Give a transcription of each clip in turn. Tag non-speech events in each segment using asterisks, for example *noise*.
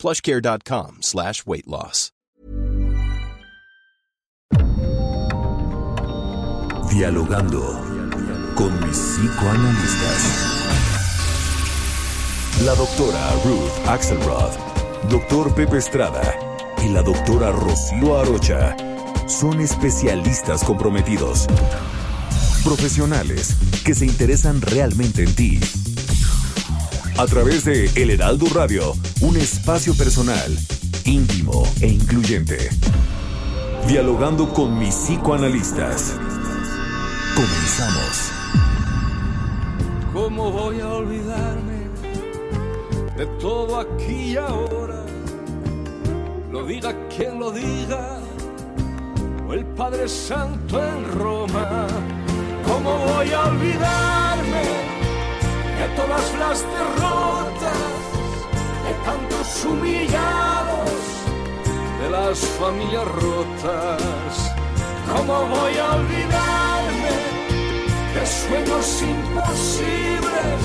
plushcare.com slash weight loss. Dialogando con mis psicoanalistas. La doctora Ruth Axelrod, doctor Pepe Estrada y la doctora Rocío Arocha son especialistas comprometidos. Profesionales que se interesan realmente en ti. A través de El Heraldo Radio, un espacio personal, íntimo e incluyente. Dialogando con mis psicoanalistas. Comenzamos. ¿Cómo voy a olvidarme de todo aquí y ahora? Lo diga quien lo diga, o el Padre Santo en Roma. ¿Cómo voy a olvidarme de todas las derrotas, de tantos humillados, de las familias rotas? ¿Cómo voy a olvidarme de sueños imposibles,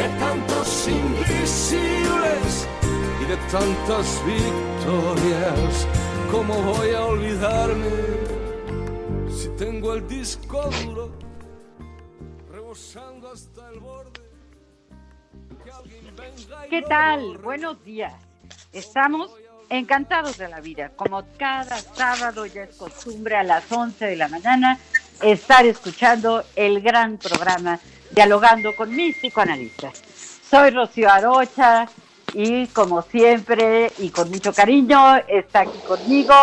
de tantos invisibles y de tantas victorias? ¿Cómo voy a olvidarme si tengo el disco duro rebosando hasta el borde? ¿Qué tal? Buenos días. Estamos encantados de la vida. Como cada sábado ya es costumbre a las 11 de la mañana estar escuchando el gran programa Dialogando con mis psicoanalistas. Soy Rocío Arocha y como siempre y con mucho cariño está aquí conmigo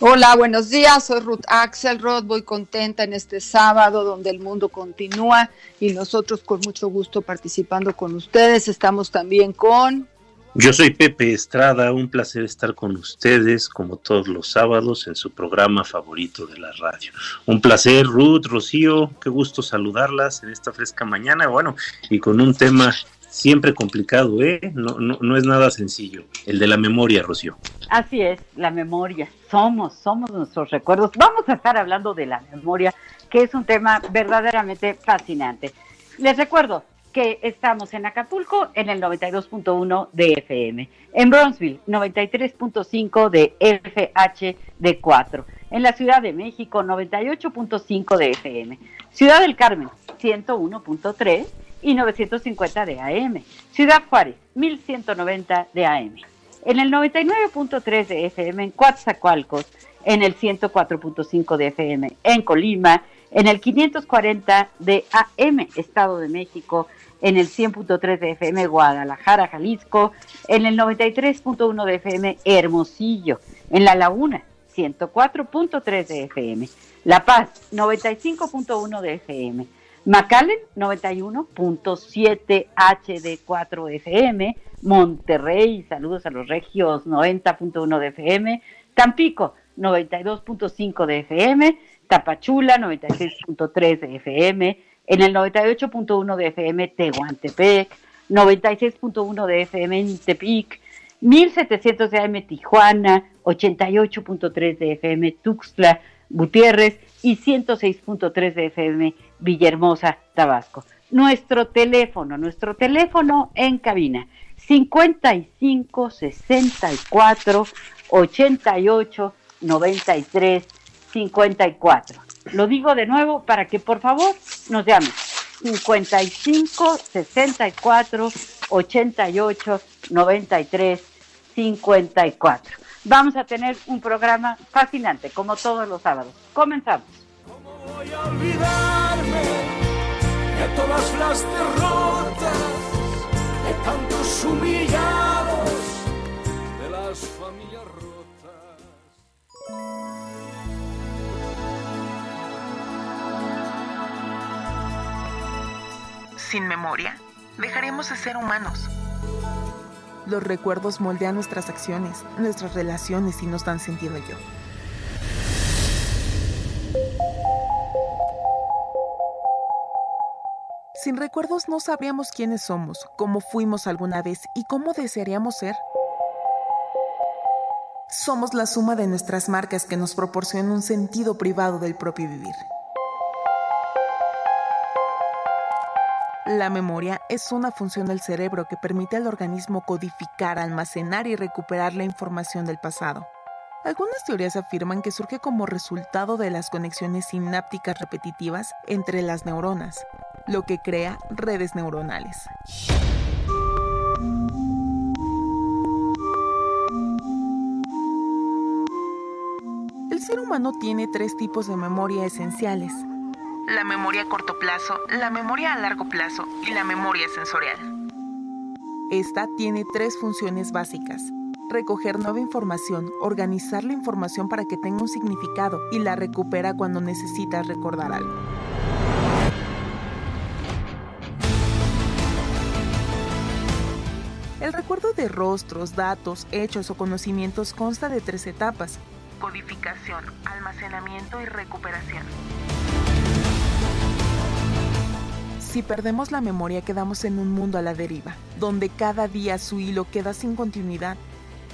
Hola, buenos días. Soy Ruth Axelrod. Voy contenta en este sábado donde el mundo continúa y nosotros con mucho gusto participando con ustedes. Estamos también con Yo soy Pepe Estrada, un placer estar con ustedes como todos los sábados en su programa favorito de la radio. Un placer, Ruth, Rocío, qué gusto saludarlas en esta fresca mañana, bueno, y con un tema siempre complicado, ¿eh? No, no, no es nada sencillo, el de la memoria, Rocío. Así es, la memoria. Somos, somos nuestros recuerdos. Vamos a estar hablando de la memoria, que es un tema verdaderamente fascinante. Les recuerdo que estamos en Acapulco en el 92.1 de FM, en Bronzeville 93.5 de FHD4, en la Ciudad de México 98.5 de FM, Ciudad del Carmen 101.3 y 950 de AM, Ciudad Juárez 1190 de AM en el 99.3 de FM en Coatzacoalcos, en el 104.5 de FM en Colima, en el 540 de AM Estado de México, en el 100.3 de FM Guadalajara, Jalisco, en el 93.1 de FM Hermosillo, en La Laguna, 104.3 de FM, La Paz, 95.1 de FM, McAllen 91.7 HD4 FM, Monterrey, saludos a los regios 90.1 de FM, Tampico 92.5 de FM, Tapachula 96.3 de FM, en el 98.1 de FM Tehuantepec, 96.1 de FM en Tepic, 1700 de AM Tijuana, 88.3 de FM Tuxtla, Gutiérrez y 106.3 de FM Villahermosa, Tabasco. Nuestro teléfono, nuestro teléfono en cabina, 55 64 88 93 54. Lo digo de nuevo para que por favor nos llamen. 55 64 88 93 54. Vamos a tener un programa fascinante como todos los sábados. Comenzamos. ¿Cómo voy a olvidarme de todas las derrotas, de tantos humillados, de las familias rotas? Sin memoria, dejaremos de ser humanos. Los recuerdos moldean nuestras acciones, nuestras relaciones y nos dan sentido yo. Sin recuerdos no sabríamos quiénes somos, cómo fuimos alguna vez y cómo desearíamos ser. Somos la suma de nuestras marcas que nos proporcionan un sentido privado del propio vivir. La memoria es una función del cerebro que permite al organismo codificar, almacenar y recuperar la información del pasado. Algunas teorías afirman que surge como resultado de las conexiones sinápticas repetitivas entre las neuronas, lo que crea redes neuronales. El ser humano tiene tres tipos de memoria esenciales, la memoria a corto plazo, la memoria a largo plazo y la memoria sensorial. Esta tiene tres funciones básicas. Recoger nueva información, organizar la información para que tenga un significado y la recupera cuando necesitas recordar algo. El recuerdo de rostros, datos, hechos o conocimientos consta de tres etapas. Codificación, almacenamiento y recuperación. Si perdemos la memoria quedamos en un mundo a la deriva, donde cada día su hilo queda sin continuidad.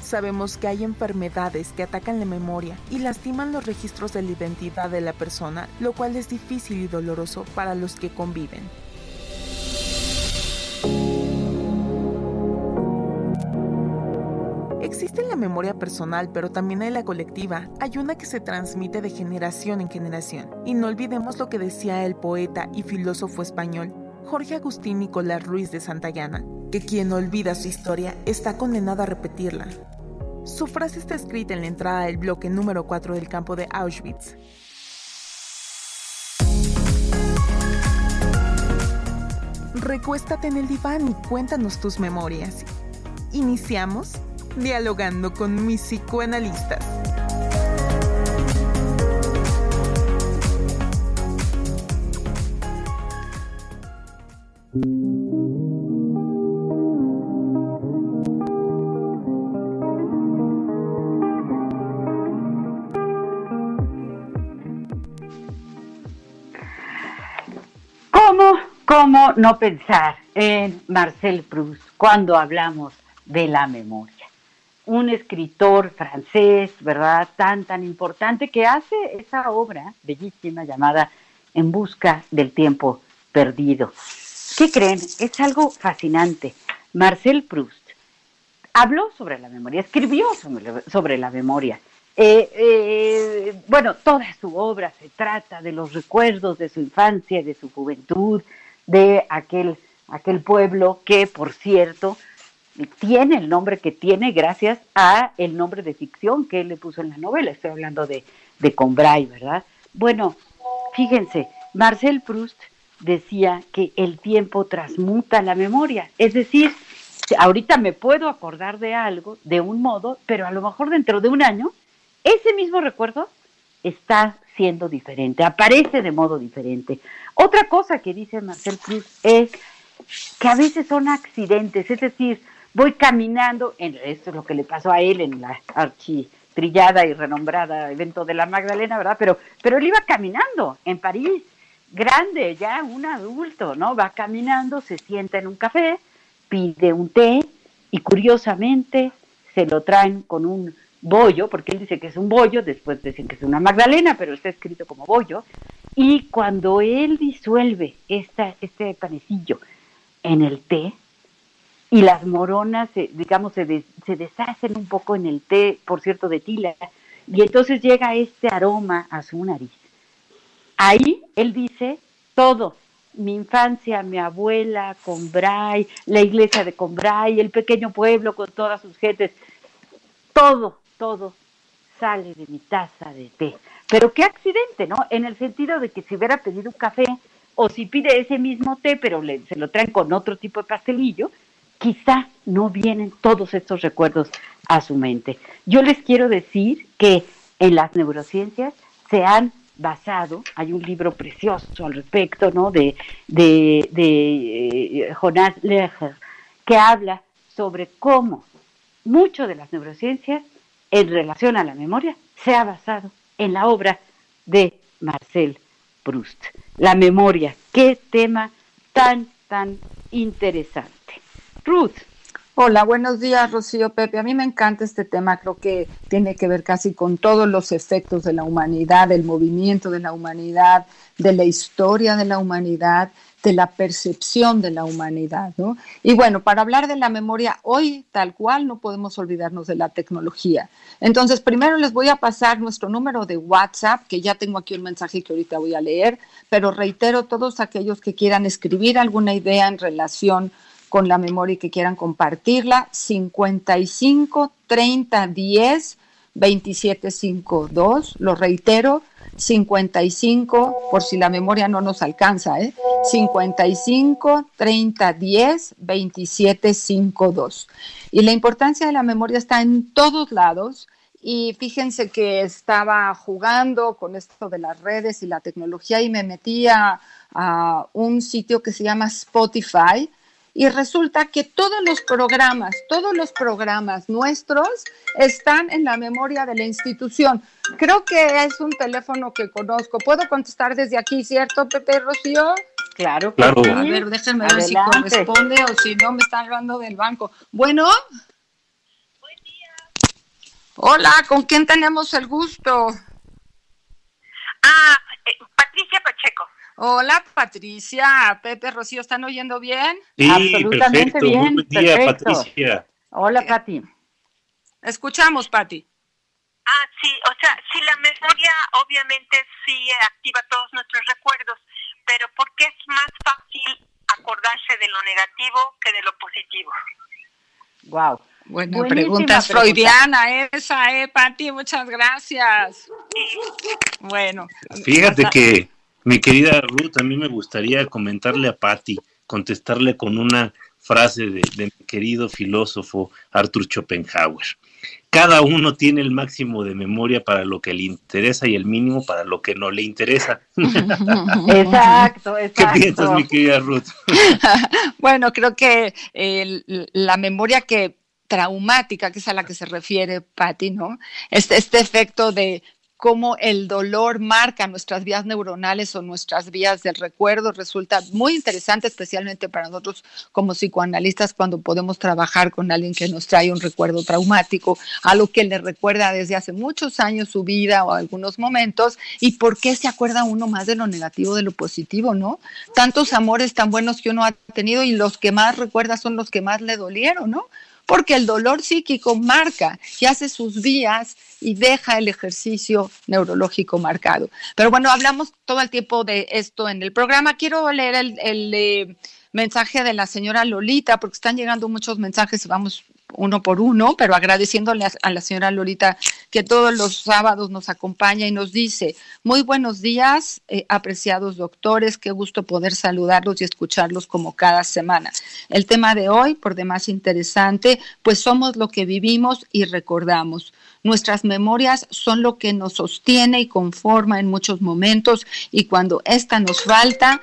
Sabemos que hay enfermedades que atacan la memoria y lastiman los registros de la identidad de la persona, lo cual es difícil y doloroso para los que conviven. Existe la memoria personal, pero también hay la colectiva. Hay una que se transmite de generación en generación. Y no olvidemos lo que decía el poeta y filósofo español Jorge Agustín Nicolás Ruiz de Santayana, que quien olvida su historia está condenado a repetirla. Su frase está escrita en la entrada del bloque número 4 del campo de Auschwitz. Recuéstate en el diván y cuéntanos tus memorias. Iniciamos dialogando con mis psicoanalistas. ¿Cómo, ¿Cómo no pensar en Marcel Proust cuando hablamos de la memoria? Un escritor francés, ¿verdad? Tan, tan importante que hace esa obra bellísima llamada En busca del tiempo perdido. ¿Qué creen? Es algo fascinante. Marcel Proust habló sobre la memoria, escribió sobre, la memoria. Eh, eh, bueno, toda su obra se trata de los recuerdos de su infancia, de su juventud, de aquel, aquel pueblo que, por cierto, tiene el nombre que tiene gracias a el nombre de ficción que él le puso en la novela. Estoy hablando de, de Combray, ¿verdad? Bueno, fíjense, Marcel Proust decía que el tiempo transmuta la memoria. Es decir, ahorita me puedo acordar de algo de un modo, pero a lo mejor dentro de un año, ese mismo recuerdo está siendo diferente, aparece de modo diferente. Otra cosa que dice Marcel Proust es que a veces son accidentes, es decir, voy caminando, en, esto es lo que le pasó a él en la architrillada y renombrada evento de la Magdalena, ¿verdad? Pero, pero él iba caminando en París grande, ya un adulto, ¿no? Va caminando, se sienta en un café, pide un té y curiosamente se lo traen con un bollo, porque él dice que es un bollo, después dicen que es una magdalena, pero está escrito como bollo, y cuando él disuelve este panecillo en el té, y las moronas, digamos, se deshacen un poco en el té, por cierto, de tila, y entonces llega este aroma a su nariz Ahí él dice todo, mi infancia, mi abuela, Combray, la iglesia de Combray, el pequeño pueblo con todas sus gentes, todo, todo sale de mi taza de té. Pero qué accidente, ¿no? En el sentido de que si hubiera pedido un café o si pide ese mismo té, pero se lo traen con otro tipo de pastelillo, quizá no vienen todos estos recuerdos a su mente. Yo les quiero decir que en las neurociencias se han basado, hay un libro precioso al respecto, ¿no? De, de, de eh, Jonas Leher, que habla sobre cómo mucho de las neurociencias en relación a la memoria se ha basado en la obra de Marcel Proust. La memoria, qué tema tan, tan interesante. Ruth. Hola, buenos días, Rocío Pepe. A mí me encanta este tema, creo que tiene que ver casi con todos los efectos de la humanidad, del movimiento de la humanidad, de la historia de la humanidad, de la percepción de la humanidad, ¿no? Y bueno, para hablar de la memoria hoy tal cual no podemos olvidarnos de la tecnología. Entonces, primero les voy a pasar nuestro número de WhatsApp, que ya tengo aquí un mensaje que ahorita voy a leer, pero reitero todos aquellos que quieran escribir alguna idea en relación con la memoria y que quieran compartirla, 55 30 10 27 52, lo reitero, 55, por si la memoria no nos alcanza, ¿eh? 55 30 10 27 52. Y la importancia de la memoria está en todos lados. Y fíjense que estaba jugando con esto de las redes y la tecnología y me metí a, a un sitio que se llama Spotify y resulta que todos los programas, todos los programas nuestros están en la memoria de la institución. Creo que es un teléfono que conozco. Puedo contestar desde aquí, ¿cierto, Pepe Rocío? Claro, Claro. A ver, déjenme ver si corresponde o si no me están hablando del banco. Bueno. Hola, ¿con quién tenemos el gusto? Ah, eh, Patricia Pacheco. Hola, Patricia, Pepe, Rocío, ¿están oyendo bien? Sí, Absolutamente perfecto. bien, Muy buen día, perfecto. Patricia. Hola, Pati. Escuchamos, Pati. Ah, sí, o sea, sí, la memoria obviamente sí activa todos nuestros recuerdos, pero ¿por qué es más fácil acordarse de lo negativo que de lo positivo? Wow. Buena Buenísima pregunta, es pregunta. freudiana esa, ¿eh, Pati? Muchas gracias. Bueno. Fíjate hasta- que, mi querida Ruth, a mí me gustaría comentarle a Patty, contestarle con una frase de, de mi querido filósofo Arthur Schopenhauer. Cada uno tiene el máximo de memoria para lo que le interesa y el mínimo para lo que no le interesa. *laughs* Exacto, ¿Qué exacto. piensas, mi querida Ruth? *laughs* Bueno, creo que el- la memoria que traumática, que es a la que se refiere Patti, ¿no? Este, este efecto de cómo el dolor marca nuestras vías neuronales o nuestras vías del recuerdo resulta muy interesante, especialmente para nosotros como psicoanalistas cuando podemos trabajar con alguien que nos trae un recuerdo traumático, algo que le recuerda desde hace muchos años su vida o algunos momentos, y por qué se acuerda uno más de lo negativo de lo positivo, ¿no? Tantos amores tan buenos que uno ha tenido y los que más recuerda son los que más le dolieron, ¿no? Porque el dolor psíquico marca y hace sus vías y deja el ejercicio neurológico marcado. Pero bueno, hablamos todo el tiempo de esto en el programa. Quiero leer el, el, eh, mensaje de la señora Lolita, porque están llegando muchos mensajes vamos uno por uno, pero agradeciéndole a, la señora Lolita que todos los sábados nos acompaña y nos dice, muy buenos días, eh, apreciados doctores, qué gusto poder saludarlos y escucharlos como cada semana. El tema de hoy, por demás interesante, pues somos lo que vivimos y recordamos. Nuestras memorias son lo que nos sostiene y conforma en muchos momentos y cuando esta nos falta,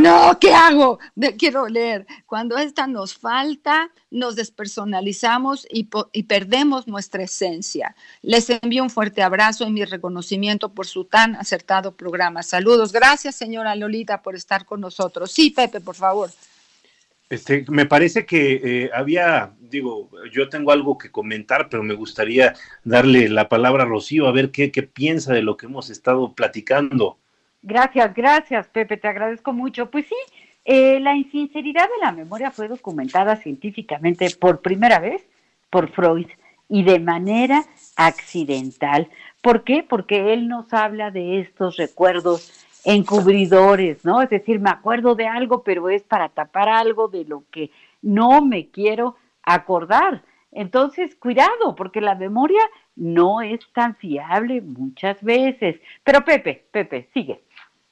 no, ¿qué hago? De- quiero leer. Cuando esta nos falta, nos despersonalizamos y, y perdemos nuestra esencia. Les envío un fuerte abrazo y mi reconocimiento por su tan acertado programa. Saludos. Gracias, señora Lolita, por estar con nosotros. Sí, Pepe, por favor. Este, me parece que eh, había, digo, yo tengo algo que comentar, pero me gustaría darle la palabra a Rocío a ver qué, qué piensa de lo que hemos estado platicando. Gracias, gracias, Pepe, te agradezco mucho. Pues sí, eh, la insinceridad de la memoria fue documentada científicamente por primera vez por Freud y de manera accidental. ¿Por qué? Porque él nos habla de estos recuerdos encubridores, ¿no? Es decir, me acuerdo de algo, pero es para tapar algo de lo que no me quiero acordar. Entonces, cuidado, porque la memoria no es tan fiable muchas veces. Pero Pepe, Pepe, sigue.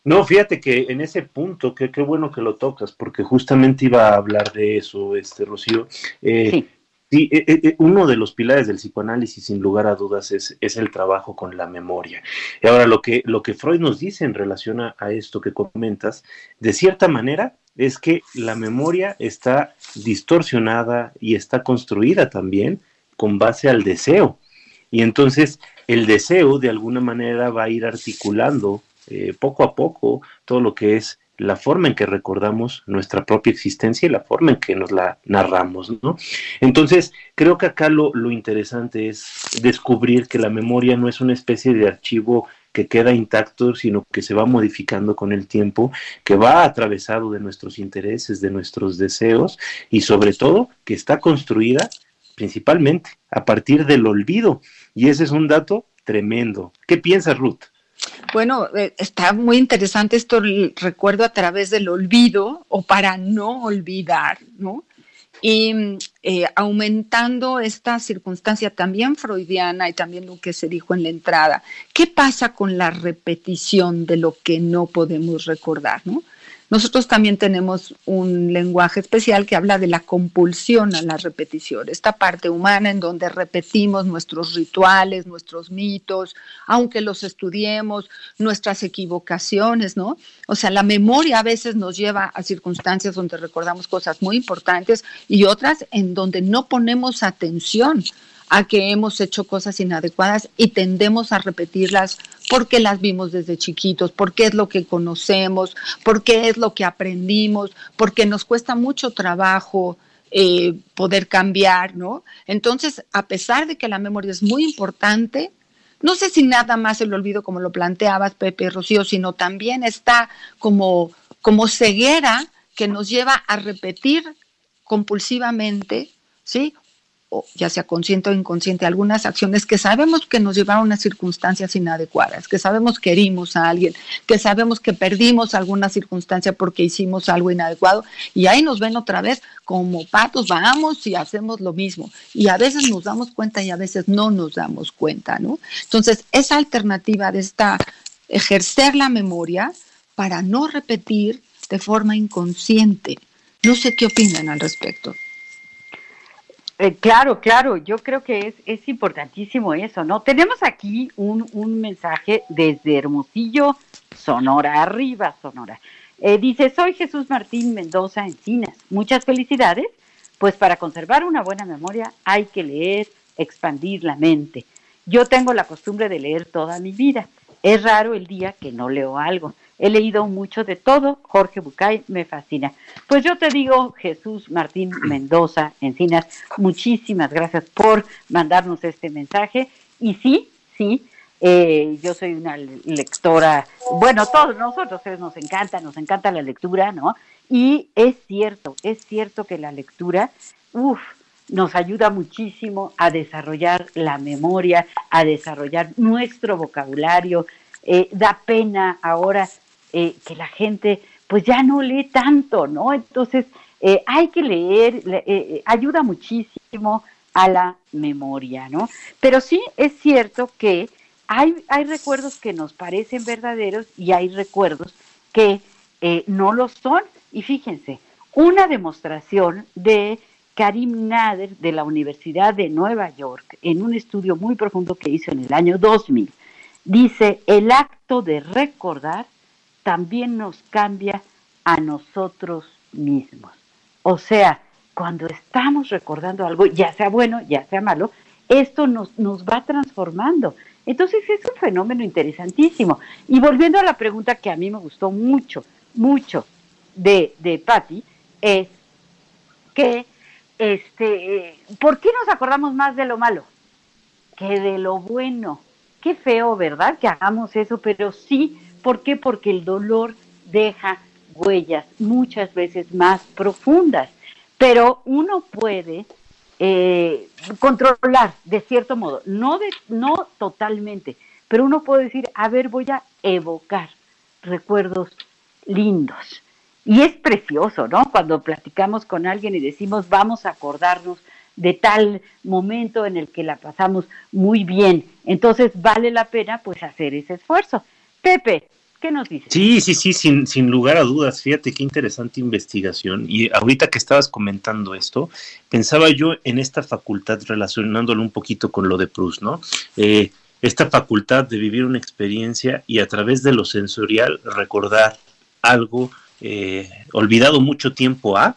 No, fíjate que en ese punto, que qué bueno que lo tocas, porque justamente iba a hablar de eso, este Rocío. Eh, Sí. Sí, eh, eh, uno de los pilares del psicoanálisis, sin lugar a dudas, es, es el trabajo con la memoria. Y ahora, lo que, lo que Freud nos dice en relación a, a esto que comentas, de cierta manera, es que la memoria está distorsionada y está construida también con base al deseo. Y entonces el deseo de alguna manera va a ir articulando eh, poco a poco todo lo que es la forma en que recordamos nuestra propia existencia y la forma en que nos la narramos, ¿no? Entonces, creo que acá lo, lo interesante es descubrir que la memoria no es una especie de archivo que queda intacto, sino que se va modificando con el tiempo, que va atravesado de nuestros intereses, de nuestros deseos y sobre todo que está construida principalmente a partir del olvido. Y ese es un dato tremendo. ¿Qué piensas, Ruth? Bueno, eh, está muy interesante esto, recuerdo a través del olvido o para no olvidar, ¿no? Y eh, aumentando esta circunstancia también freudiana y también lo que se dijo en la entrada, ¿qué pasa con la repetición de lo que no podemos recordar, ¿no? Nosotros también tenemos un lenguaje especial que habla de la compulsión a la repetición, esta parte humana en donde repetimos nuestros rituales, nuestros mitos, aunque los estudiemos, nuestras equivocaciones, ¿no? O sea, la memoria a veces nos lleva a circunstancias donde recordamos cosas muy importantes y otras en donde no ponemos atención a que hemos hecho cosas inadecuadas y tendemos a repetirlas porque las vimos desde chiquitos, porque es lo que conocemos, porque es lo que aprendimos, porque nos cuesta mucho trabajo eh, poder cambiar, ¿no? Entonces, a pesar de que la memoria es muy importante, no sé si nada más el olvido como lo planteabas, Pepe Rocío, sino también está como, como ceguera que nos lleva a repetir compulsivamente, ¿sí? O ya sea consciente o inconsciente, algunas acciones que sabemos que nos llevaron a circunstancias inadecuadas, que sabemos que herimos a alguien, que sabemos que perdimos alguna circunstancia porque hicimos algo inadecuado y ahí nos ven otra vez como patos, vamos y hacemos lo mismo. Y a veces nos damos cuenta y a veces no nos damos cuenta, ¿no? Entonces, esa alternativa de esta ejercer la memoria para no repetir de forma inconsciente. No sé qué opinan al respecto. Eh, claro, claro, yo creo que es, es importantísimo eso, ¿no? Tenemos aquí un, un mensaje desde Hermosillo, Sonora, arriba, Sonora. Eh, dice, soy Jesús Martín Mendoza Encinas. Muchas felicidades, pues para conservar una buena memoria hay que leer, expandir la mente. Yo tengo la costumbre de leer toda mi vida. Es raro el día que no leo algo. He leído mucho de todo. Jorge Bucay me fascina. Pues yo te digo, Jesús Martín *clears throat* Mendoza Encinas, muchísimas gracias por mandarnos este mensaje. Y sí, sí, eh, yo soy una lectora, bueno, todos nosotros nos encanta, nos encanta la lectura, ¿no? Y es cierto, es cierto que la lectura, uff, nos ayuda muchísimo a desarrollar la memoria, a desarrollar nuestro vocabulario. Eh, da pena ahora eh, que la gente pues ya no lee tanto, ¿no? Entonces eh, hay que leer, eh, ayuda muchísimo a la memoria, ¿no? Pero sí es cierto que hay, hay recuerdos que nos parecen verdaderos y hay recuerdos que no lo son. Y fíjense, una demostración de Karim Nader de la Universidad de Nueva York en un estudio muy profundo que hizo en el año 2000. Dice, el acto de recordar también nos cambia a nosotros mismos. O sea, cuando estamos recordando algo, ya sea bueno, ya sea malo, esto nos, nos va transformando. Entonces es un fenómeno interesantísimo. Y volviendo a la pregunta que a mí me gustó mucho, mucho de, de Patti, es que, este, ¿por qué nos acordamos más de lo malo que de lo bueno? Qué feo, ¿verdad? Que hagamos eso, pero sí ¿Por qué? Porque el dolor deja huellas muchas veces más profundas, pero uno puede eh, controlar de cierto modo, no, de, no totalmente, pero uno puede decir, a ver, voy a evocar recuerdos lindos. Y es precioso, ¿no? Cuando platicamos con alguien y decimos, vamos a acordarnos de tal momento en el que la pasamos muy bien. Entonces vale la pena pues hacer ese esfuerzo. Pepe, ¿qué nos dices? Sí, sí, sí, sin, sin lugar a dudas. Fíjate qué interesante investigación. Y ahorita que estabas comentando esto, pensaba yo en esta facultad, relacionándolo un poquito con lo de Proust, ¿no? Eh, esta facultad de vivir una experiencia y a través de lo sensorial recordar algo eh, olvidado mucho tiempo a,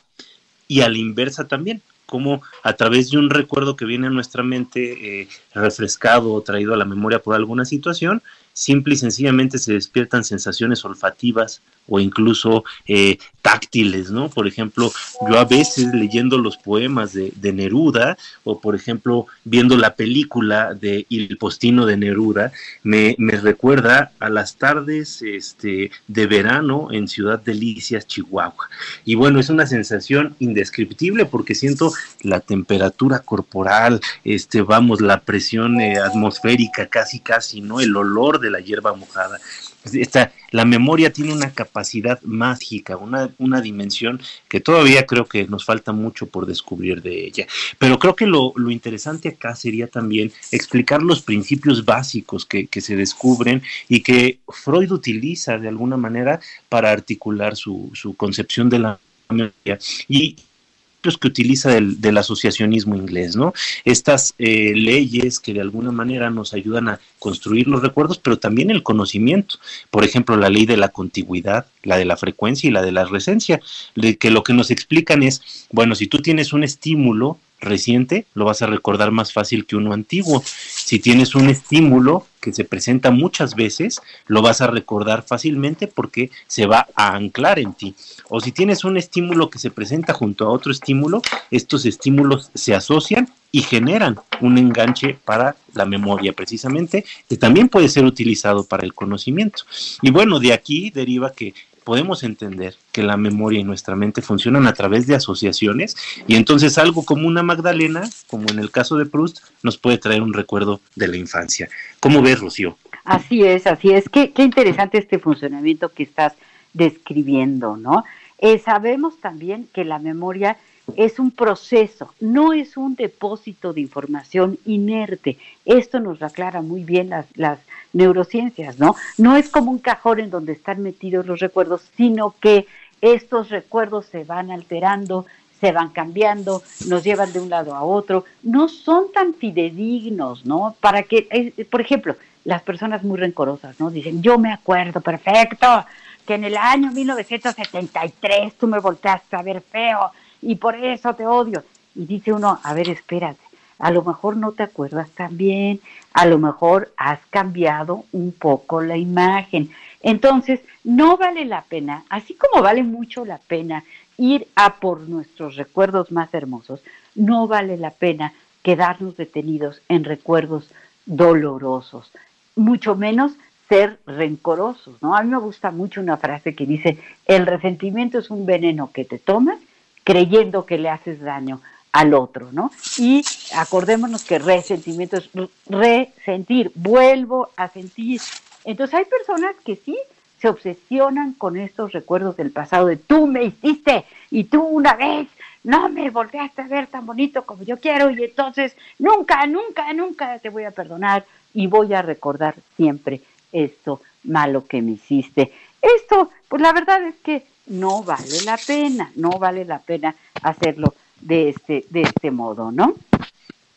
y a la inversa también, como a través de un recuerdo que viene a nuestra mente eh, refrescado o traído a la memoria por alguna situación, simple y sencillamente se despiertan sensaciones olfativas o incluso eh, táctiles, ¿no? Por ejemplo, yo a veces leyendo los poemas de, Neruda o por ejemplo viendo la película de Il Postino de Neruda, me, me recuerda a las tardes este, de verano en Ciudad Delicias, Chihuahua. Y bueno, es una sensación indescriptible porque siento la temperatura corporal, este, vamos, la presión eh, atmosférica casi, casi, ¿no? El olor de la hierba mojada. Esta, la memoria tiene una capacidad mágica, una, una, dimensión que todavía creo que nos falta mucho por descubrir de ella. Pero creo que lo, lo interesante acá sería también explicar los principios básicos que, que, se descubren y que Freud utiliza de alguna manera para articular su, su concepción de la memoria. Y que utiliza del, asociacionismo inglés, ¿no? Estas eh, leyes que de alguna manera nos ayudan a construir los recuerdos, pero también el conocimiento. Por ejemplo, la ley de la contigüidad, la de la frecuencia y la de la recencia, que lo que nos explican es, bueno, si tú tienes un estímulo reciente, lo vas a recordar más fácil que uno antiguo. Si tienes un estímulo que se presenta muchas veces, lo vas a recordar fácilmente porque se va a anclar en ti. O si tienes un estímulo que se presenta junto a otro estímulo, estos estímulos se asocian y generan un enganche para la memoria precisamente, que también puede ser utilizado para el conocimiento. Y bueno, de aquí deriva que podemos entender que la memoria y nuestra mente funcionan a través de asociaciones y entonces algo como una Magdalena, como en el caso de Proust, nos puede traer un recuerdo de la infancia. ¿Cómo ves, Rocío? Así es, así es. Qué, qué interesante este funcionamiento que estás describiendo, ¿no? Eh, sabemos también que la memoria es un proceso, no es un depósito de información inerte. Esto nos aclara muy bien las, las neurociencias, ¿no? No es como un cajón en donde están metidos los recuerdos, sino que estos recuerdos se van alterando, se van cambiando, nos llevan de un lado a otro, no son tan fidedignos, ¿no? Para que, eh, por ejemplo, las personas muy rencorosas, ¿no? Dicen, yo me acuerdo perfecto que en el año 1973 tú me volteaste a ver feo y por eso te odio. Y dice uno, a ver, espérate, a lo mejor no te acuerdas tan bien, a lo mejor has cambiado un poco la imagen. Entonces, no vale la pena, así como vale mucho la pena ir a por nuestros recuerdos más hermosos, no vale la pena quedarnos detenidos en recuerdos dolorosos, mucho menos ser rencorosos, ¿no? A mí me gusta mucho una frase que dice, el resentimiento es un veneno que te tomas creyendo que le haces daño al otro, ¿no? Y acordémonos que resentimiento es resentir, vuelvo a sentir. Entonces hay personas que sí se obsesionan con estos recuerdos del pasado de tú me hiciste y tú una vez no me volteaste a ver tan bonito como yo quiero y entonces nunca, nunca, nunca te voy a perdonar y voy a recordar siempre esto malo que me hiciste. Esto, pues la verdad es que no vale la pena, no vale la pena hacerlo de este, de este modo, ¿no?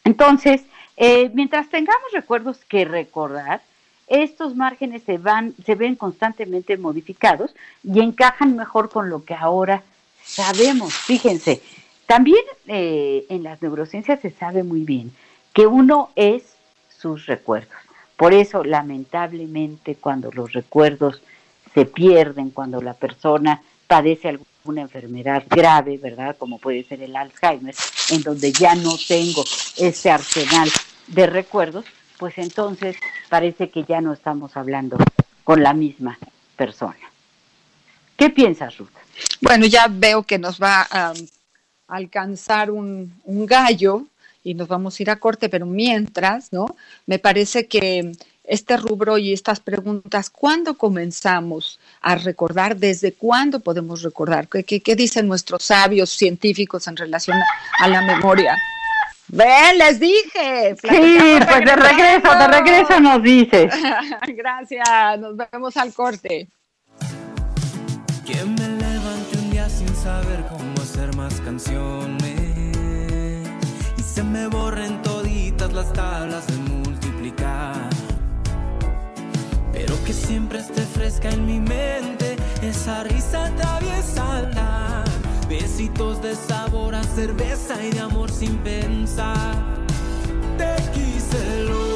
Entonces, eh, mientras tengamos recuerdos que recordar, estos márgenes se van, se ven constantemente modificados y encajan mejor con lo que ahora sabemos. Fíjense, también eh, en las neurociencias se sabe muy bien que uno es sus recuerdos. Por eso, lamentablemente, cuando los recuerdos se pierden, cuando la persona padece alguna enfermedad grave, ¿verdad? Como puede ser el Alzheimer, en donde ya no tengo ese arsenal de recuerdos, pues entonces parece que ya no estamos hablando con la misma persona. ¿Qué piensas, Ruth? Bueno, ya veo que nos va a alcanzar un, un gallo y nos vamos a ir a corte, pero mientras, ¿no? Me parece que este rubro y estas preguntas, ¿cuándo comenzamos a recordar? ¿Desde cuándo podemos recordar? ¿Qué, qué, qué dicen nuestros sabios científicos en relación a la memoria? Ven, les dije. Sí, pues de regreso, de regreso nos dices. *laughs* Gracias, nos vemos al corte. Que me levante un día sin saber cómo hacer más canciones y se me borren toditas las tablas de que siempre esté fresca en mi mente esa risa atraviesa besitos de sabor a cerveza y de amor sin pensar. Te quise locamente,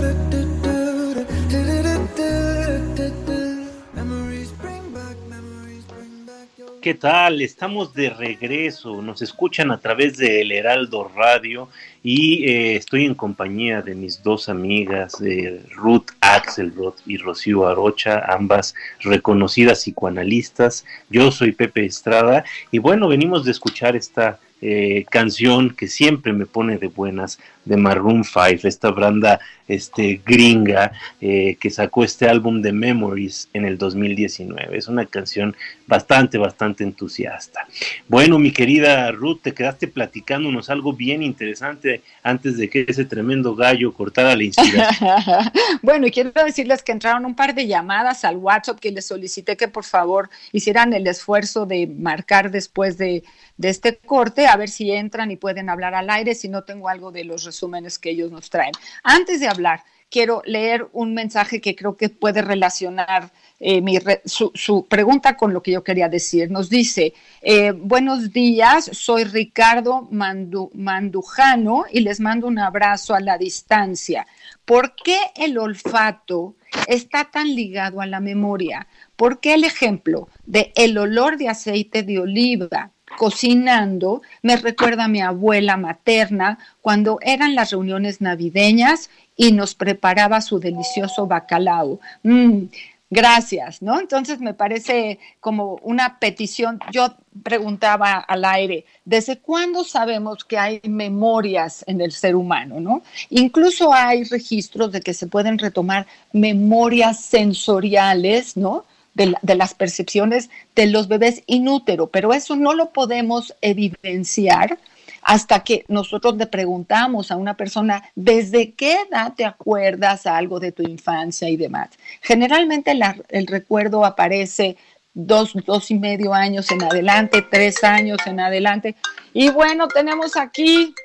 ¿Qué tal? Estamos de regreso. Nos escuchan a través de El Heraldo Radio y eh, estoy en compañía de mis dos amigas, eh, Ruth Axelrod y Rocío Arocha, ambas reconocidas psicoanalistas. Yo soy Pepe Estrada y bueno, venimos de escuchar esta eh, canción que siempre me pone de buenas de Maroon 5, esta banda este, gringa eh, que sacó este álbum de Memories en el 2019. Es una canción bastante, bastante entusiasta. Bueno, mi querida Ruth, te quedaste platicándonos algo bien interesante antes de que ese tremendo gallo cortara la inspiración. *laughs* bueno, y quiero decirles que entraron un par de llamadas al WhatsApp que les solicité que por favor hicieran el esfuerzo de marcar después de, de este corte, a ver si entran y pueden hablar al aire, si no tengo algo de los resúmenes que ellos nos traen. Antes de hablar, quiero leer un mensaje que creo que puede relacionar eh, mi su pregunta con lo que yo quería decir. Nos dice, eh, buenos días, soy Ricardo Mandu- Mandujano y les mando un abrazo a la distancia. ¿Por qué el olfato está tan ligado a la memoria? ¿Por qué el ejemplo de el olor de aceite de oliva cocinando me recuerda a mi abuela materna cuando eran las reuniones navideñas y nos preparaba su delicioso bacalao? Mm, gracias, ¿no? Entonces me parece como una petición. Yo preguntaba al aire, ¿desde cuándo sabemos que hay memorias en el ser humano, no? Incluso hay registros de que se pueden retomar memorias sensoriales, ¿no? De, la- de las percepciones de los bebés inútero, pero eso no lo podemos evidenciar hasta que nosotros le preguntamos a una persona desde qué edad te acuerdas algo de tu infancia y demás. Generalmente el recuerdo aparece dos, dos y medio años en adelante, tres años en adelante. Y bueno, tenemos aquí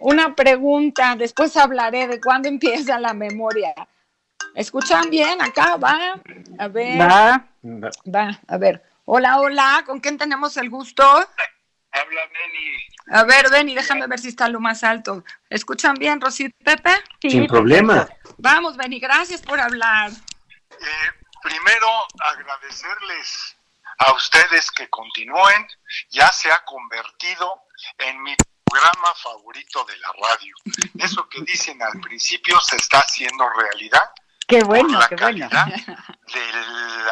una pregunta, después hablaré de cuándo empieza la memoria. ¿Escuchan bien? Acá va. A ver. Va. Va, a ver. Hola, hola, ¿con quién tenemos el gusto? Habla Benny. A ver, ven y déjame ver si está lo más alto. ¿Escuchan bien, Rosy y Pepe? Sin problema. Vamos, Benny, gracias por hablar. Eh, primero, agradecerles a ustedes que continúen. Ya se ha convertido en mi programa favorito de la radio. Eso que dicen al principio se está haciendo realidad Qué por bueno, la qué bueno. calidad de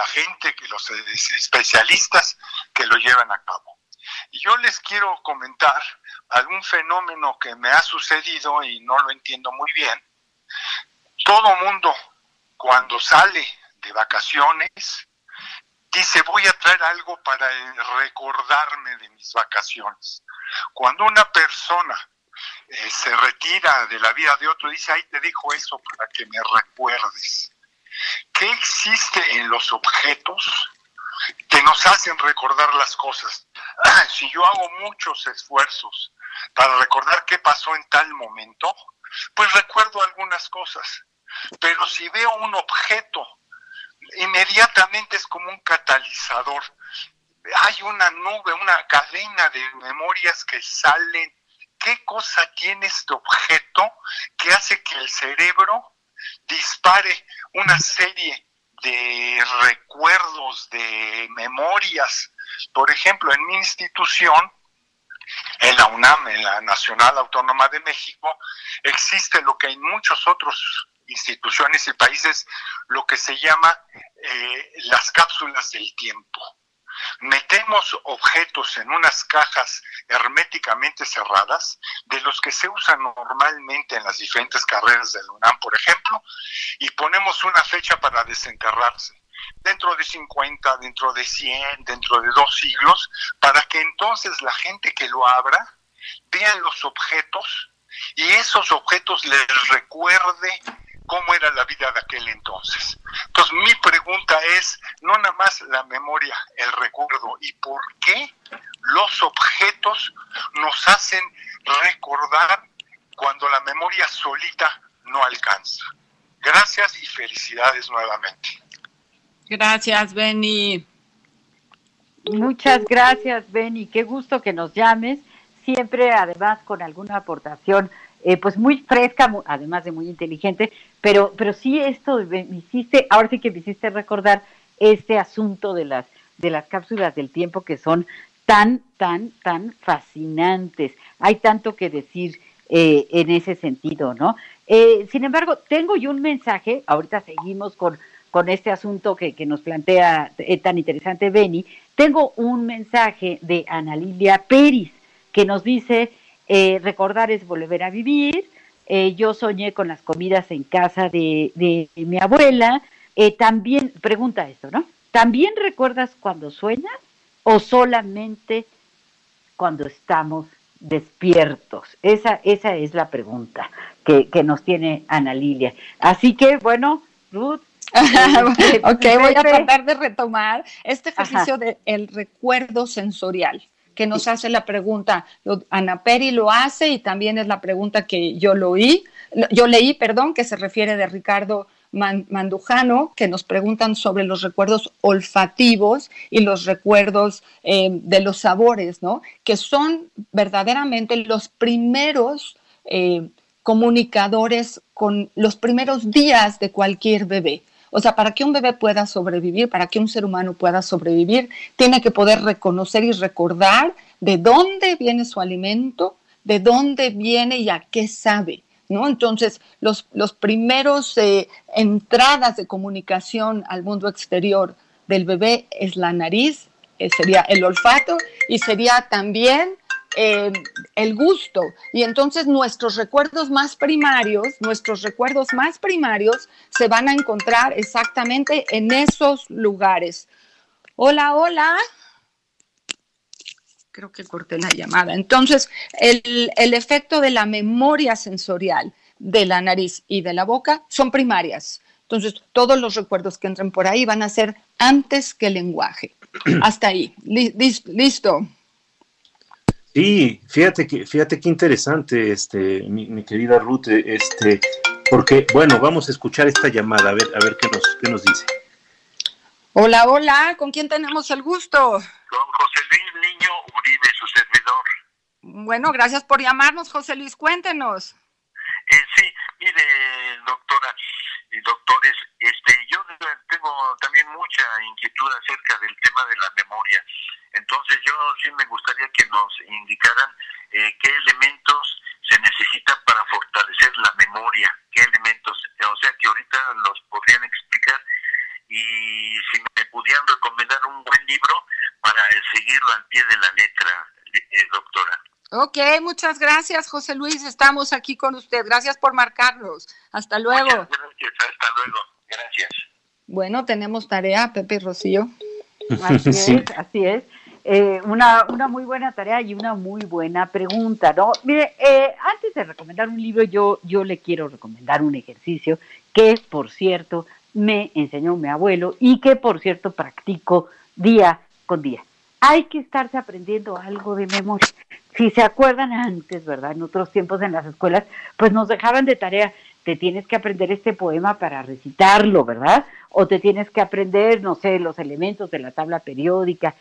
gente, que los especialistas que lo llevan a cabo. Y yo les quiero comentar algún fenómeno que me ha sucedido y no lo entiendo muy bien. Todo mundo cuando sale de vacaciones dice voy a traer algo para recordarme de mis vacaciones. Cuando una persona eh, se retira de la vida de otro, dice, ahí te dijo eso para que me recuerdes. ¿Qué existe en los objetos que nos hacen recordar las cosas? *clears throat* si yo hago muchos esfuerzos para recordar qué pasó en tal momento, pues recuerdo algunas cosas. Pero si veo un objeto, inmediatamente es como un catalizador. Hay una nube, una cadena de memorias que salen. ¿Qué cosa tiene este objeto que hace que el cerebro dispare una serie de recuerdos, de memorias? Por ejemplo, en mi institución, en la UNAM, en la Nacional Autónoma de México, existe lo que en muchos otros instituciones y países, lo que se llama eh, las cápsulas del tiempo. Metemos objetos en unas cajas herméticamente cerradas, de los que se usan normalmente en las diferentes carreras del UNAM, por ejemplo, y ponemos una fecha para desenterrarse. Dentro de 50, dentro de 100, dentro de dos siglos, para que entonces la gente que lo abra vea los objetos y esos objetos les recuerde cómo era la vida de aquel entonces. Entonces mi pregunta es, no nada más la memoria, el recuerdo, y por qué los objetos nos hacen recordar cuando la memoria solita no alcanza. Gracias y felicidades nuevamente. Gracias, Benny. Muchas gracias, Benny. Qué gusto que nos llames. Siempre, además, con alguna aportación, eh, pues muy fresca, además de muy inteligente. Pero, pero sí, esto me hiciste, ahora sí que me hiciste recordar este asunto de las, de las cápsulas del tiempo que son tan, tan, tan fascinantes. Hay tanto que decir eh, en ese sentido, ¿no? Eh, sin embargo, tengo yo un mensaje, ahorita seguimos con con este asunto que, nos plantea eh, tan interesante Beni, tengo un mensaje de Ana Lilia Peris que nos dice, eh, recordar es volver a vivir, eh, yo soñé con las comidas en casa de, de, mi abuela, también, pregunta esto, ¿no? ¿También recuerdas cuando sueñas o solamente cuando estamos despiertos? Esa, esa es la pregunta que, que nos tiene Ana Lilia. Así que, bueno, Ruth, *laughs* ok, voy a tratar de retomar este ejercicio del recuerdo sensorial que nos hace la pregunta. Ana Peri lo hace y también es la pregunta que yo lo oí, yo leí, perdón, que se refiere de Ricardo Mandujano, que nos preguntan sobre los recuerdos olfativos y los recuerdos eh, de los sabores, ¿no? Que son verdaderamente los primeros eh, comunicadores con los primeros días de cualquier bebé. O sea, para que un bebé pueda sobrevivir, para que un ser humano pueda sobrevivir, tiene que poder reconocer y recordar de dónde viene su alimento, de dónde viene y a qué sabe. ¿No? Entonces, los, los primeros eh, entradas de comunicación al mundo exterior del bebé es la nariz, eh, sería el olfato y sería también eh, el gusto. Y entonces nuestros recuerdos más primarios, nuestros recuerdos más primarios se van a encontrar exactamente en esos lugares. Hola, hola. Creo que corté la llamada. Entonces, el, el efecto de la memoria sensorial de la nariz y de la boca son primarias. Entonces, todos los recuerdos que entren por ahí van a ser antes que el lenguaje. *clears throat* Hasta ahí. Listo. Sí, fíjate que, fíjate qué interesante, este, mi, querida Ruth, este, porque, bueno, vamos a escuchar esta llamada, a ver, a ver qué nos, qué nos dice. Hola, hola, ¿con quién tenemos el gusto? Con José Luis Niño Uribe, su servidor. Bueno, gracias por llamarnos, José Luis, cuéntenos. Eh, sí, mire, doctora y doctores, este, yo tengo también mucha inquietud acerca del tema de la memoria. Entonces yo sí me gustaría que nos indicaran eh, qué elementos se necesitan para fortalecer la memoria, qué elementos, o sea que ahorita los podrían explicar y si me pudieran recomendar un buen libro para seguirlo al pie de la letra, eh, doctora. Ok, muchas gracias, José Luis. Estamos aquí con usted. Gracias por marcarnos. Hasta luego. gracias, hasta luego. Gracias. Bueno, tenemos tarea, Pepe y Rocío. Así *laughs* es, así es. Eh, una, una muy buena tarea y una muy buena pregunta, ¿no? Mire, eh, antes de recomendar un libro, yo, yo le quiero recomendar un ejercicio que, por cierto, me enseñó mi abuelo y que, por cierto, practico día con día. Hay que estarse aprendiendo algo de memoria. Si se acuerdan antes, ¿verdad? En otros tiempos en las escuelas, pues nos dejaban de tarea, te tienes que aprender este poema para recitarlo, ¿verdad? O te tienes que aprender, no sé, los elementos de la tabla periódica.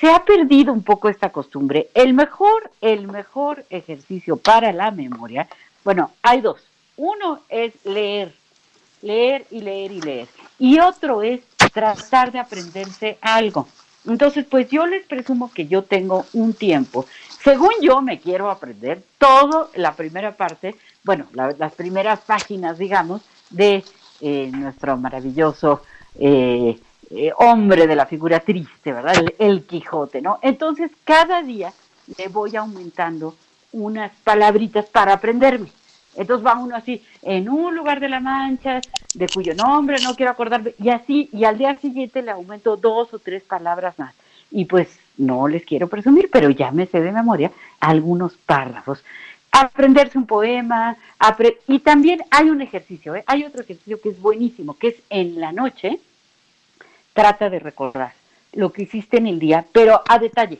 Se ha perdido un poco esta costumbre. El mejor, el mejor ejercicio para la memoria, bueno, hay dos. Uno es leer, leer y leer y leer. Y otro es tratar de aprenderse algo. Entonces, pues yo les presumo que yo tengo un tiempo. Según yo me quiero aprender todo la primera parte, bueno, las primeras páginas, digamos, de eh, nuestro maravilloso eh, eh, hombre de la figura triste, ¿verdad? El, el, Quijote, ¿no? Entonces, cada día le voy aumentando unas palabritas para aprenderme. Entonces va uno así, en un lugar de la mancha, de cuyo nombre no quiero acordarme, y así, y al día siguiente le aumento dos o tres palabras más. Y pues no les quiero presumir, pero ya me sé de memoria algunos párrafos. Aprenderse un poema, y también hay un ejercicio, ¿eh? hay otro ejercicio que es buenísimo, que es en la noche, trata de recordar lo que hiciste en el día, pero a detalle.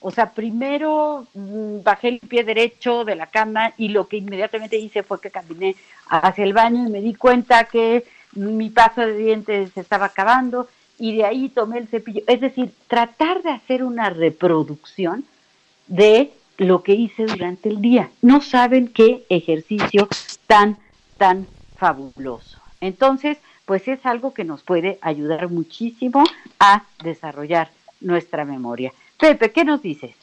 O sea, primero mm, bajé el pie derecho de la cama y lo que inmediatamente hice fue que caminé hacia el baño y me di cuenta que mi paso de dientes se estaba acabando y de ahí tomé el cepillo. Es decir, tratar de hacer una reproducción de lo que hice durante el día. No saben qué ejercicio tan, tan fabuloso. Entonces, pues es algo que nos puede ayudar muchísimo a desarrollar nuestra memoria. Pepe, ¿qué nos dices?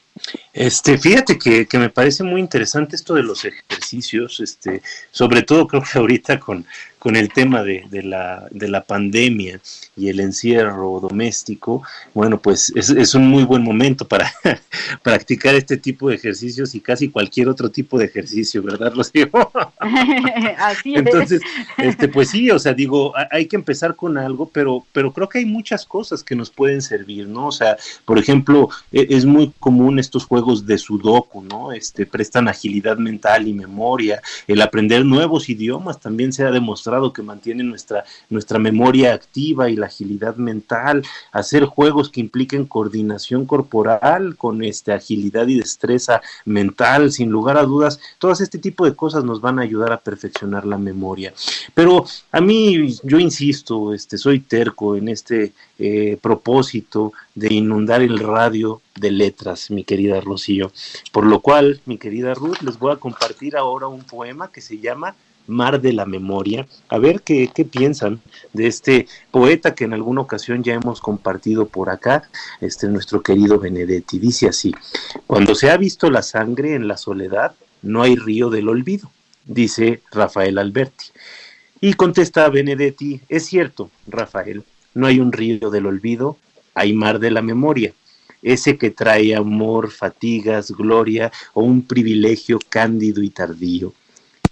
Este, fíjate que, que, me parece muy interesante esto de los ejercicios, este, sobre todo creo que ahorita con, con el tema de, de, la, de la pandemia y el encierro doméstico, bueno, pues es, es un muy buen momento para *laughs* practicar este tipo de ejercicios y casi cualquier otro tipo de ejercicio, ¿verdad, Rocío? *laughs* Así Entonces, este, pues sí, o sea, digo, hay que empezar con algo, pero, pero creo que hay muchas cosas que nos pueden servir, ¿no? O sea, por ejemplo, e, es muy común estos juegos de sudoku, ¿no? Este, prestan agilidad mental y memoria, el aprender nuevos idiomas también se ha que mantiene nuestra, nuestra memoria activa y la agilidad mental, hacer juegos que impliquen coordinación corporal con este, agilidad y destreza mental, sin lugar a dudas, todas este tipo de cosas nos van a ayudar a perfeccionar la memoria. Pero a mí, yo insisto, este, soy terco en este eh, propósito de inundar el radio de letras, mi querida Rocío. Por lo cual, mi querida Ruth, les voy a compartir ahora un poema que se llama Mar de la Memoria. A ver qué, qué, piensan de este poeta que en alguna ocasión ya hemos compartido por acá, este nuestro querido Benedetti. Dice así, cuando se ha visto la sangre en la soledad, no hay río del olvido, dice Rafael Alberti. Y contesta Benedetti, es cierto, Rafael, no hay un río del olvido, hay mar de la memoria ese que trae amor, fatigas, gloria o un privilegio cándido y tardío.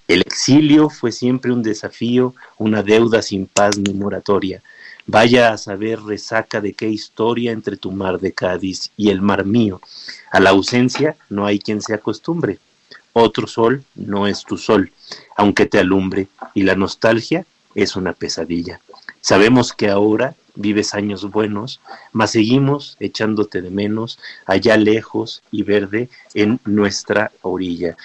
El exilio fue siempre un desafío, una deuda sin paz ni moratoria. Vaya a saber resaca de qué historia entre tu mar de Cádiz y el mar mío. A la ausencia no hay quien se acostumbre. Otro sol no es tu sol, aunque te alumbre, y la nostalgia es una pesadilla. Sabemos que ahora vives años buenos, mas seguimos echándote de menos allá lejos y verde en nuestra orilla.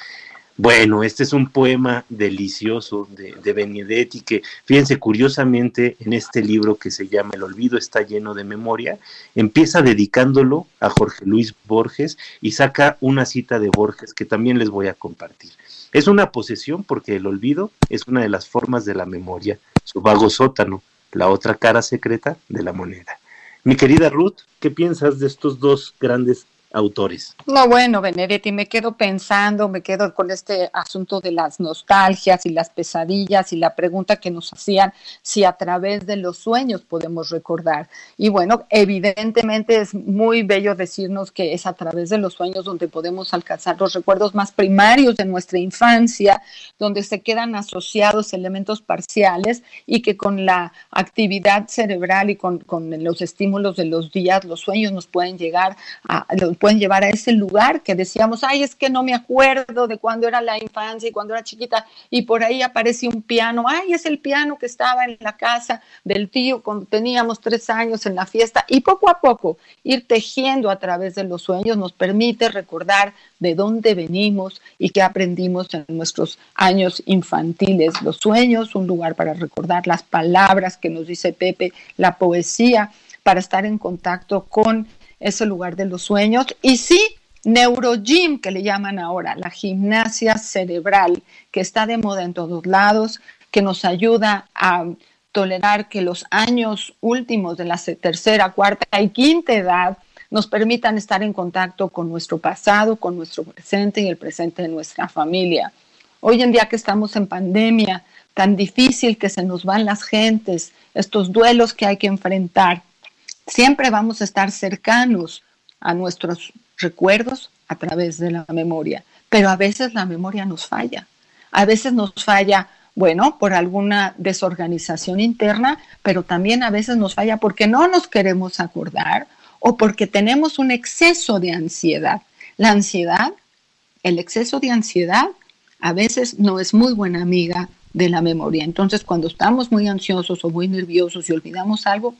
Bueno, este es un poema delicioso de, de, Benedetti que, fíjense, curiosamente en este libro que se llama El olvido está lleno de memoria, empieza dedicándolo a Jorge Luis Borges y saca una cita de Borges que también les voy a compartir. Es una posesión porque el olvido es una de las formas de la memoria, su vago sótano, la otra cara secreta de la moneda. Mi querida Ruth, ¿qué piensas de estos dos grandes autores. No, bueno, Benedetti, me quedo pensando, me quedo con este asunto de las nostalgias y las pesadillas y la pregunta que nos hacían si a través de los sueños podemos recordar. Y bueno, evidentemente es muy bello decirnos que es a través de los sueños donde podemos alcanzar los recuerdos más primarios de nuestra infancia, donde se quedan asociados elementos parciales y que con la actividad cerebral y con, con los estímulos de los días, los sueños nos pueden llegar a pueden llevar a ese lugar que decíamos, ay, es que no me acuerdo de cuando era la infancia y cuando era chiquita, y por ahí aparece un piano, ay, es el piano que estaba en la casa del tío cuando teníamos tres años en la fiesta, y poco a poco ir tejiendo a través de los sueños nos permite recordar de dónde venimos y qué aprendimos en nuestros años infantiles. Los sueños, un lugar para recordar las palabras que nos dice Pepe, la poesía, para estar en contacto con ese lugar de los sueños. Y sí, neurogym, que le llaman ahora, la gimnasia cerebral, que está de moda en todos lados, que nos ayuda a tolerar que los años últimos de la tercera, cuarta y quinta edad nos permitan estar en contacto con nuestro pasado, con nuestro presente y el presente de nuestra familia. Hoy en día que estamos en pandemia, tan difícil que se nos van las gentes, estos duelos que hay que enfrentar, Siempre vamos a estar cercanos a nuestros recuerdos a través de la memoria, pero a veces la memoria nos falla. A veces nos falla, bueno, por alguna desorganización interna, pero también a veces nos falla porque no nos queremos acordar o porque tenemos un exceso de ansiedad. La ansiedad, el exceso de ansiedad, a veces no es muy buena amiga de la memoria. Entonces, cuando estamos muy ansiosos o muy nerviosos y olvidamos algo,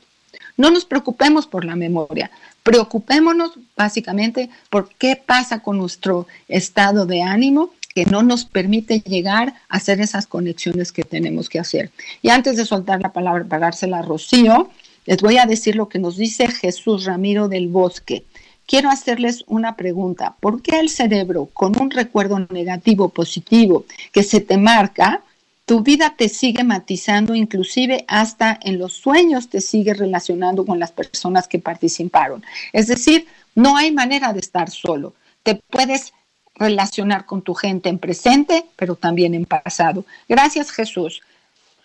no nos preocupemos por la memoria, preocupémonos básicamente por qué pasa con nuestro estado de ánimo que no nos permite llegar a hacer esas conexiones que tenemos que hacer. Y antes de soltar la palabra para dársela a Rocío, les voy a decir lo que nos dice Jesús Ramiro del Bosque. Quiero hacerles una pregunta. ¿Por qué el cerebro, con un recuerdo negativo positivo que se te marca, tu vida te sigue matizando, inclusive hasta en los sueños te sigue relacionando con las personas que participaron. Es decir, no hay manera de estar solo. Te puedes relacionar con tu gente en presente, pero también en pasado. Gracias, Jesús.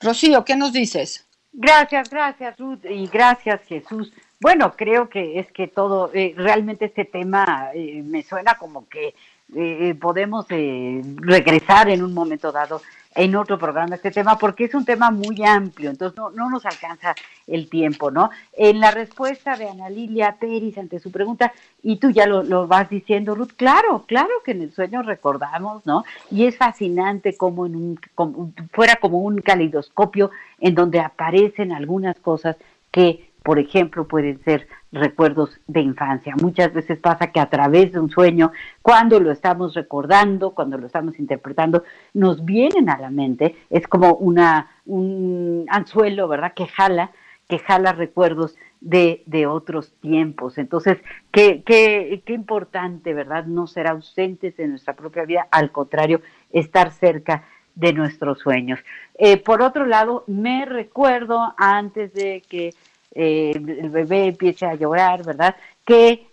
Rocío, ¿qué nos dices? Gracias, gracias, Ruth, y gracias, Jesús. Bueno, creo que es que todo, eh, realmente este tema eh, me suena como que eh, podemos regresar en un momento dado en otro programa este tema porque es un tema muy amplio, entonces no, no nos alcanza el tiempo, ¿no? En la respuesta de Ana Lilia Peris ante su pregunta, y tú ya lo, lo, vas diciendo, Ruth, claro, claro que en el sueño recordamos, ¿no? Y es fascinante como en un, como, fuera como un calidoscopio en donde aparecen algunas cosas que por ejemplo, pueden ser recuerdos de infancia. Muchas veces pasa que a través de un sueño, cuando lo estamos recordando, cuando lo estamos interpretando, nos vienen a la mente, es como una, un anzuelo, ¿verdad?, que jala, que jala recuerdos de, de otros tiempos. Entonces, qué, qué, qué importante, ¿verdad?, no ser ausentes de nuestra propia vida, al contrario, estar cerca de nuestros sueños. Eh, por otro lado, me recuerdo antes de que eh, el bebé empiece a llorar, ¿verdad? Que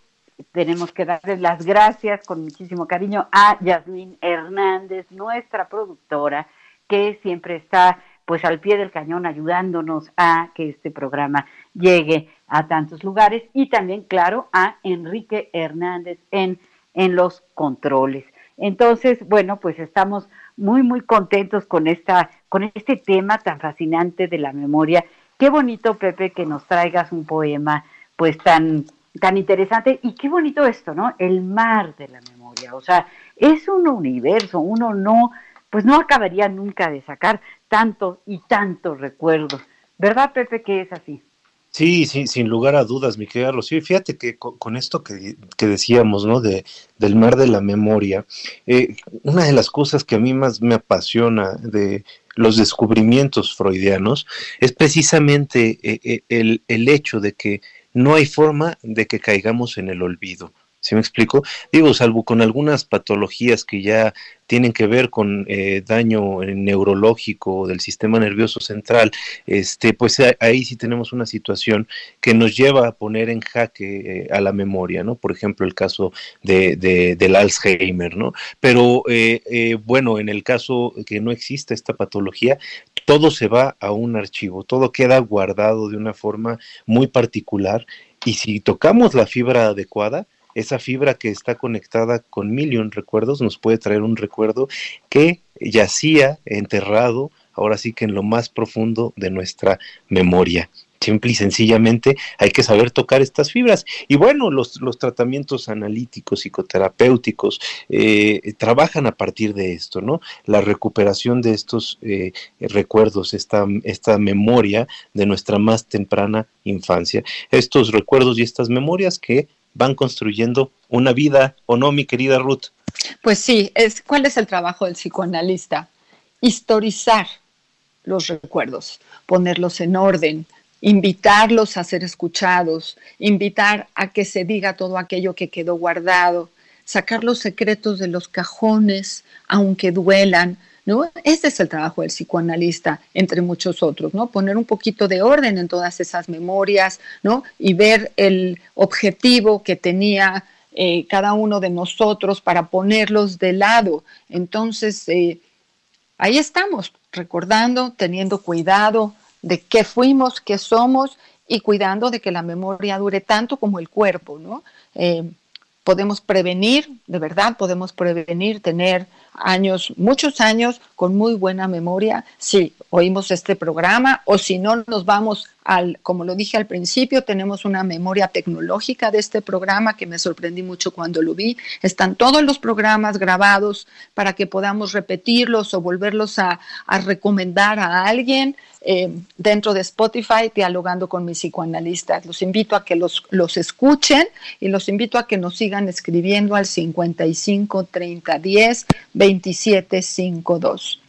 tenemos que darle las gracias con muchísimo cariño a Yasmín Hernández, nuestra productora, que siempre está pues al pie del cañón ayudándonos a que este programa llegue a tantos lugares y también, claro, a Enrique Hernández en, en los controles. Entonces, bueno, pues estamos muy, muy contentos con, esta, con este tema tan fascinante de la memoria Qué bonito, Pepe, que nos traigas un poema pues tan, tan interesante y qué bonito esto, ¿no? El mar de la memoria. O sea, es un universo, uno no, pues no acabaría nunca de sacar tanto y tantos recuerdos. ¿Verdad, Pepe, que es así? Sí, sí, sin lugar a dudas, mi querida Rocío. Fíjate que con, esto que, que, decíamos, ¿no? De, del mar de la memoria, eh, una de las cosas que a mí más me apasiona de los descubrimientos freudianos es precisamente eh, eh, el, el hecho de que no hay forma de que caigamos en el olvido. ¿Sí me explico? Digo, salvo con algunas patologías que ya tienen que ver con eh, daño neurológico del sistema nervioso central, este, pues ahí sí tenemos una situación que nos lleva a poner en jaque eh, a la memoria, ¿no? Por ejemplo, el caso de, del Alzheimer, ¿no? Pero eh, bueno, en el caso que no existe esta patología, todo se va a un archivo, todo queda guardado de una forma muy particular y si tocamos la fibra adecuada, esa fibra que está conectada con millón recuerdos nos puede traer un recuerdo que yacía enterrado, ahora sí que en lo más profundo de nuestra memoria. Simple y sencillamente hay que saber tocar estas fibras. Y bueno, los, los tratamientos analíticos, psicoterapéuticos, eh, trabajan a partir de esto, ¿no? La recuperación de estos eh, recuerdos, esta, esta memoria de nuestra más temprana infancia. Estos recuerdos y estas memorias que van construyendo una vida, ¿o no, mi querida Ruth? Pues sí, es, ¿cuál es el trabajo del psicoanalista? Historizar los recuerdos, ponerlos en orden, invitarlos a ser escuchados, invitar a que se diga todo aquello que quedó guardado, sacar los secretos de los cajones, aunque duelan, ¿no? Este es el trabajo del psicoanalista, entre muchos otros, ¿no? Poner un poquito de orden en todas esas memorias, ¿no? Y ver el objetivo que tenía eh, cada uno de nosotros para ponerlos de lado. Entonces, eh, ahí estamos, recordando, teniendo cuidado de qué fuimos, qué somos y cuidando de que la memoria dure tanto como el cuerpo, ¿no? Eh, podemos prevenir, de verdad podemos prevenir tener años, muchos años con muy buena memoria si oímos este programa o si no nos vamos al, como lo dije al principio, tenemos una memoria tecnológica de este programa que me sorprendí mucho cuando lo vi. Están todos los programas grabados para que podamos repetirlos o volverlos a, recomendar a alguien eh, dentro de Spotify, dialogando con mis psicoanalistas. Los invito a que los, los escuchen y los invito a que nos sigan escribiendo al 55 30 10 2752.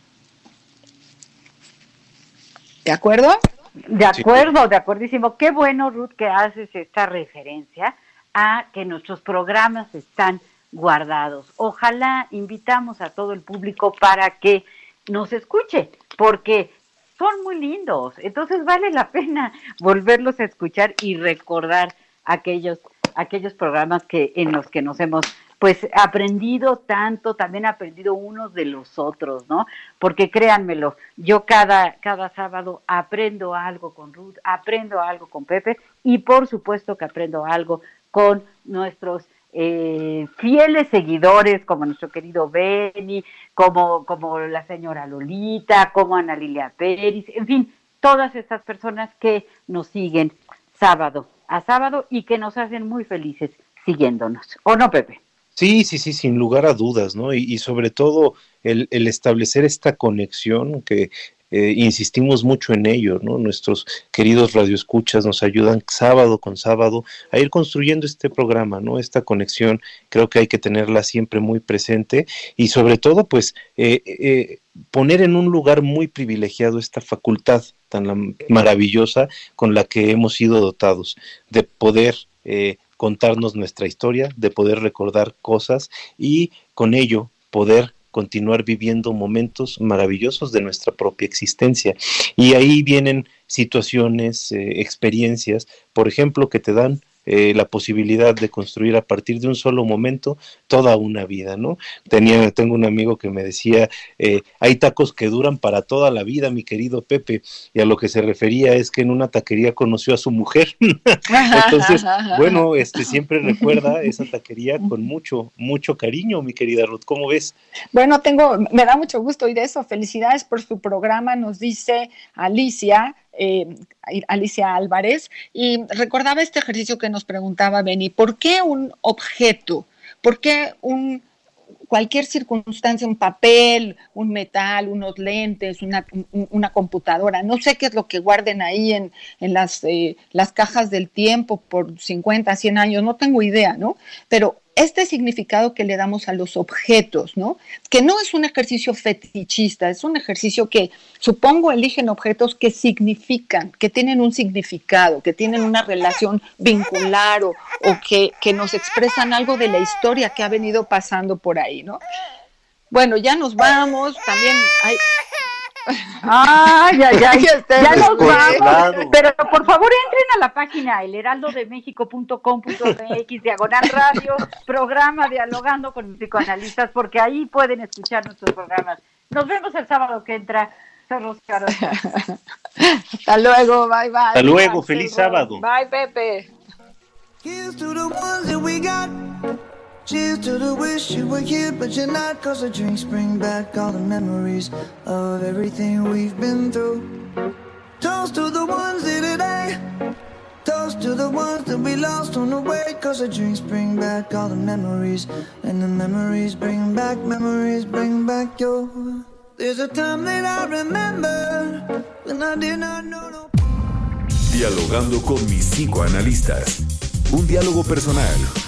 ¿De acuerdo? De acuerdo, de acuerdísimo. Qué bueno, Ruth, que haces esta referencia a que nuestros programas están guardados. Ojalá invitamos a todo el público para que nos escuche, porque son muy lindos. Entonces vale la pena volverlos a escuchar y recordar aquellos aquellos programas que en los que nos hemos pues aprendido tanto, también aprendido unos de los otros, ¿no? Porque créanmelo, yo cada, cada sábado aprendo algo con Ruth, aprendo algo con Pepe y por supuesto que aprendo algo con nuestros eh, fieles seguidores como nuestro querido Benny, como, como la señora Lolita, como Ana Lilia Pérez, en fin, todas estas personas que nos siguen sábado a sábado y que nos hacen muy felices siguiéndonos. ¿O no, Pepe? Sí, sí, sí, sin lugar a dudas, ¿no? Y, sobre todo el, establecer esta conexión que eh, insistimos mucho en ello, ¿no? Nuestros queridos radioescuchas nos ayudan sábado con sábado a ir construyendo este programa, ¿no? Esta conexión creo que hay que tenerla siempre muy presente y sobre todo, pues, eh, eh, poner en un lugar muy privilegiado esta facultad tan maravillosa con la que hemos sido dotados de poder contarnos nuestra historia, de poder recordar cosas y con ello poder continuar viviendo momentos maravillosos de nuestra propia existencia. Y ahí vienen situaciones, eh, experiencias, por ejemplo, que te dan eh, la posibilidad de construir a partir de un solo momento toda una vida, ¿no? Tenía, tengo un amigo que me decía, eh, hay tacos que duran para toda la vida, mi querido Pepe, y a lo que se refería es que en una taquería conoció a su mujer. *laughs* Entonces, bueno, este siempre recuerda esa taquería con mucho, mucho cariño, mi querida Ruth, ¿cómo ves? Bueno, tengo, me da mucho gusto y eso. Felicidades por su programa, nos dice Alicia. Eh, Alicia Álvarez, y recordaba este ejercicio que nos preguntaba Beni, ¿por qué un objeto? ¿Por qué un, cualquier circunstancia, un papel, un metal, unos lentes, una, computadora, no sé qué es lo que guarden ahí en, en las, eh, las cajas del tiempo por 50, 100 años, no tengo idea, ¿no? Pero este significado que le damos a los objetos, ¿no? Que no es un ejercicio fetichista, es un ejercicio que, supongo, eligen objetos que significan, que tienen un significado, que tienen una relación vincular o, que, que nos expresan algo de la historia que ha venido pasando por ahí, ¿no? Bueno, ya nos vamos, también hay, Ah, *laughs* ya, ya, ya nos vamos. Pero por favor entren a la página elheraldodemexico.com.mx, diagonal radio, programa Dialogando con mis psicoanalistas, porque ahí pueden escuchar nuestros programas. Nos vemos el sábado que entra. *laughs* Hasta luego, bye bye. Hasta luego, feliz sábado. Bye, Pepe. Cheers to the wish you were here, but you're not. Cause the drinks bring back all the memories of everything we've been through. Toast to the ones here today. Toast to the ones that we lost on the way. Cause the drinks bring back all the memories. And the memories bring back, memories bring back your. There's a time that I remember when I did not know no. Dialogando con mis psicoanalistas. Un diálogo personal